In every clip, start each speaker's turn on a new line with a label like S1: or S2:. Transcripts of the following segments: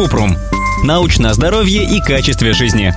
S1: Купрум. Научное здоровье и качестве жизни.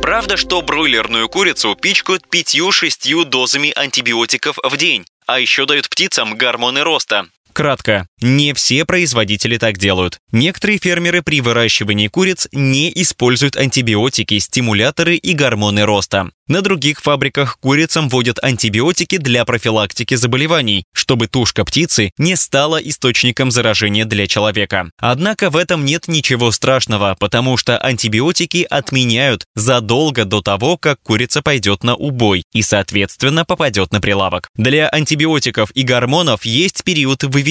S2: Правда, что бройлерную курицу пичкают 5-6 дозами антибиотиков в день, а еще дают птицам гормоны роста. Кратко. Не все производители так делают. Некоторые фермеры при выращивании куриц не используют антибиотики, стимуляторы и гормоны роста. На других фабриках курицам вводят антибиотики для профилактики заболеваний, чтобы тушка птицы не стала источником заражения для человека. Однако в этом нет ничего страшного, потому что антибиотики отменяют задолго до того, как курица пойдет на убой и, соответственно, попадет на прилавок. Для антибиотиков и гормонов есть период выведения,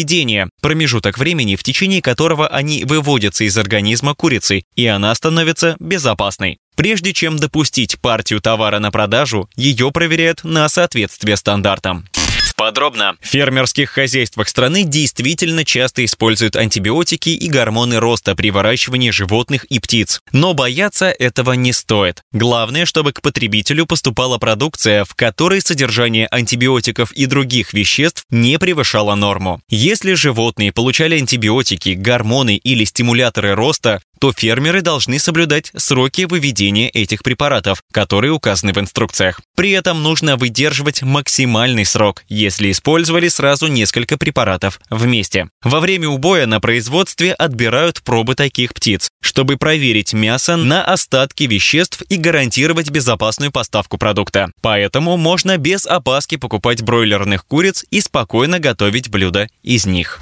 S2: промежуток времени, в течение которого они выводятся из организма курицы, и она становится безопасной. Прежде чем допустить партию товара на продажу, ее проверяют на соответствие стандартам. Подробно. В фермерских хозяйствах страны действительно часто используют антибиотики и гормоны роста при выращивании животных и птиц. Но бояться этого не стоит. Главное, чтобы к потребителю поступала продукция, в которой содержание антибиотиков и других веществ не превышало норму. Если животные получали антибиотики, гормоны или стимуляторы роста, то фермеры должны соблюдать сроки выведения этих препаратов, которые указаны в инструкциях. При этом нужно выдерживать максимальный срок, если использовали сразу несколько препаратов вместе. Во время убоя на производстве отбирают пробы таких птиц, чтобы проверить мясо на остатки веществ и гарантировать безопасную поставку продукта. Поэтому можно без опаски покупать бройлерных куриц и спокойно готовить блюда из них.